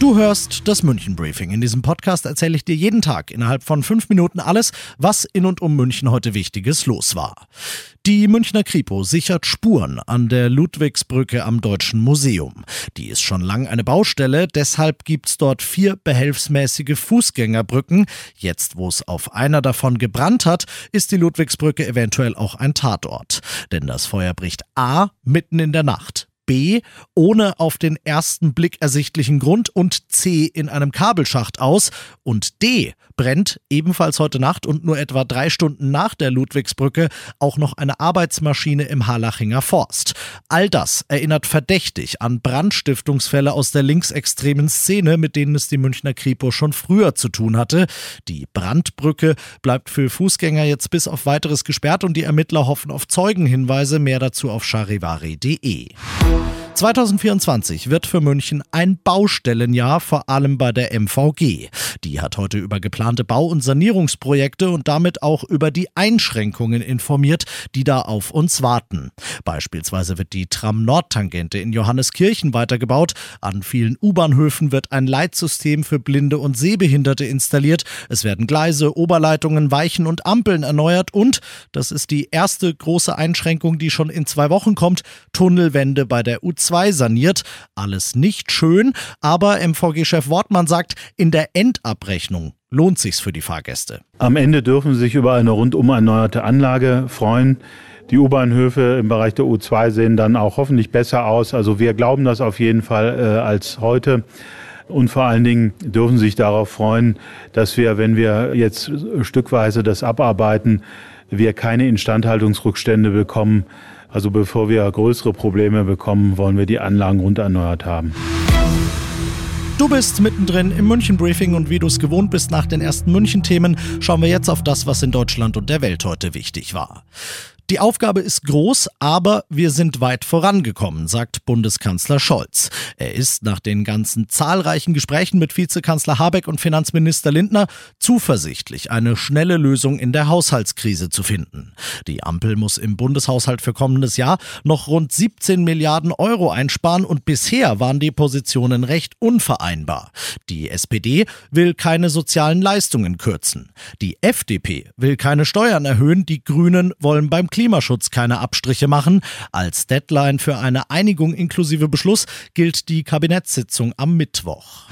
Du hörst das München Briefing. In diesem Podcast erzähle ich dir jeden Tag innerhalb von fünf Minuten alles, was in und um München heute Wichtiges los war. Die Münchner Kripo sichert Spuren an der Ludwigsbrücke am Deutschen Museum. Die ist schon lang eine Baustelle, deshalb gibt's dort vier behelfsmäßige Fußgängerbrücken. Jetzt, wo es auf einer davon gebrannt hat, ist die Ludwigsbrücke eventuell auch ein Tatort. Denn das Feuer bricht A mitten in der Nacht. B ohne auf den ersten Blick ersichtlichen Grund und C in einem Kabelschacht aus und D brennt ebenfalls heute Nacht und nur etwa drei Stunden nach der Ludwigsbrücke auch noch eine Arbeitsmaschine im Harlachinger Forst. All das erinnert verdächtig an Brandstiftungsfälle aus der linksextremen Szene, mit denen es die Münchner Kripo schon früher zu tun hatte. Die Brandbrücke bleibt für Fußgänger jetzt bis auf weiteres gesperrt und die Ermittler hoffen auf Zeugenhinweise. Mehr dazu auf charivari.de. 2024 wird für München ein Baustellenjahr, vor allem bei der MVG. Die hat heute über geplante Bau- und Sanierungsprojekte und damit auch über die Einschränkungen informiert, die da auf uns warten. Beispielsweise wird die Tram-Nord-Tangente in Johanneskirchen weitergebaut. An vielen U-Bahnhöfen wird ein Leitsystem für Blinde und Sehbehinderte installiert. Es werden Gleise, Oberleitungen, Weichen und Ampeln erneuert und, das ist die erste große Einschränkung, die schon in zwei Wochen kommt, Tunnelwände bei der U2 2 saniert. Alles nicht schön, aber MVG-Chef Wortmann sagt, in der Endabrechnung lohnt sich's für die Fahrgäste. Am Ende dürfen sie sich über eine rundum erneuerte Anlage freuen. Die U-Bahnhöfe im Bereich der U2 sehen dann auch hoffentlich besser aus. Also wir glauben das auf jeden Fall äh, als heute. Und vor allen Dingen dürfen Sie sich darauf freuen, dass wir, wenn wir jetzt stückweise das abarbeiten, wir keine Instandhaltungsrückstände bekommen. Also bevor wir größere Probleme bekommen, wollen wir die Anlagen rund erneuert haben. Du bist mittendrin im München Briefing und wie du es gewohnt bist nach den ersten München Themen, schauen wir jetzt auf das, was in Deutschland und der Welt heute wichtig war. Die Aufgabe ist groß, aber wir sind weit vorangekommen, sagt Bundeskanzler Scholz. Er ist nach den ganzen zahlreichen Gesprächen mit Vizekanzler Habeck und Finanzminister Lindner zuversichtlich, eine schnelle Lösung in der Haushaltskrise zu finden. Die Ampel muss im Bundeshaushalt für kommendes Jahr noch rund 17 Milliarden Euro einsparen und bisher waren die Positionen recht unvereinbar. Die SPD will keine sozialen Leistungen kürzen. Die FDP will keine Steuern erhöhen, die Grünen wollen beim Klimaschutz keine Abstriche machen. Als Deadline für eine Einigung inklusive Beschluss gilt die Kabinettssitzung am Mittwoch.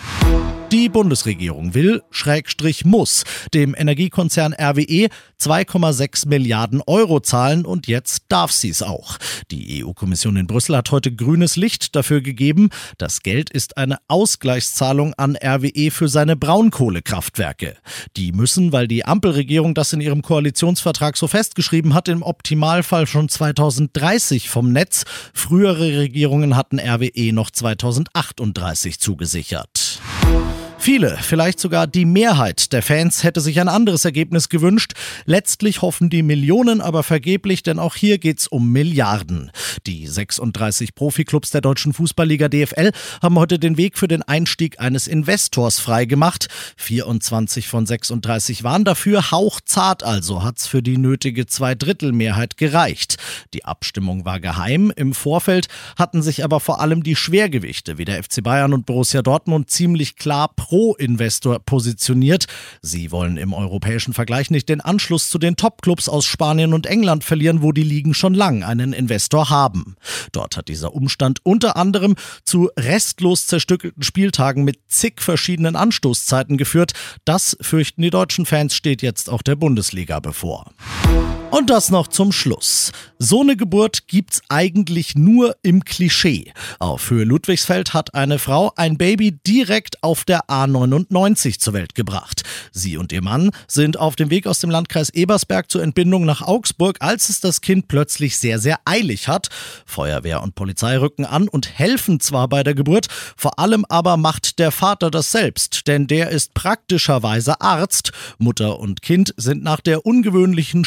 Die Bundesregierung will, Schrägstrich muss, dem Energiekonzern RWE 2,6 Milliarden Euro zahlen und jetzt darf sie es auch. Die EU-Kommission in Brüssel hat heute grünes Licht dafür gegeben. Das Geld ist eine Ausgleichszahlung an RWE für seine Braunkohlekraftwerke. Die müssen, weil die Ampelregierung das in ihrem Koalitionsvertrag so festgeschrieben hat, im Optimalfall schon 2030 vom Netz. Frühere Regierungen hatten RWE noch 2038 zugesichert. Viele, vielleicht sogar die Mehrheit der Fans hätte sich ein anderes Ergebnis gewünscht. Letztlich hoffen die Millionen aber vergeblich, denn auch hier geht's um Milliarden. Die 36 Profiklubs der deutschen Fußballliga DFL haben heute den Weg für den Einstieg eines Investors freigemacht. 24 von 36 waren dafür, hauchzart also hat's für die nötige Zweidrittelmehrheit gereicht. Die Abstimmung war geheim. Im Vorfeld hatten sich aber vor allem die Schwergewichte wie der FC Bayern und Borussia Dortmund ziemlich klar Pro-Investor positioniert. Sie wollen im europäischen Vergleich nicht den Anschluss zu den Top-Clubs aus Spanien und England verlieren, wo die Ligen schon lang einen Investor haben. Dort hat dieser Umstand unter anderem zu restlos zerstückelten Spieltagen mit zig verschiedenen Anstoßzeiten geführt. Das, fürchten die deutschen Fans, steht jetzt auch der Bundesliga bevor. Und das noch zum Schluss. So eine Geburt gibt's eigentlich nur im Klischee. Auf Höhe Ludwigsfeld hat eine Frau ein Baby direkt auf der A99 zur Welt gebracht. Sie und ihr Mann sind auf dem Weg aus dem Landkreis Ebersberg zur Entbindung nach Augsburg, als es das Kind plötzlich sehr, sehr eilig hat. Feuerwehr und Polizei rücken an und helfen zwar bei der Geburt, vor allem aber macht der Vater das selbst, denn der ist praktischerweise Arzt. Mutter und Kind sind nach der ungewöhnlichen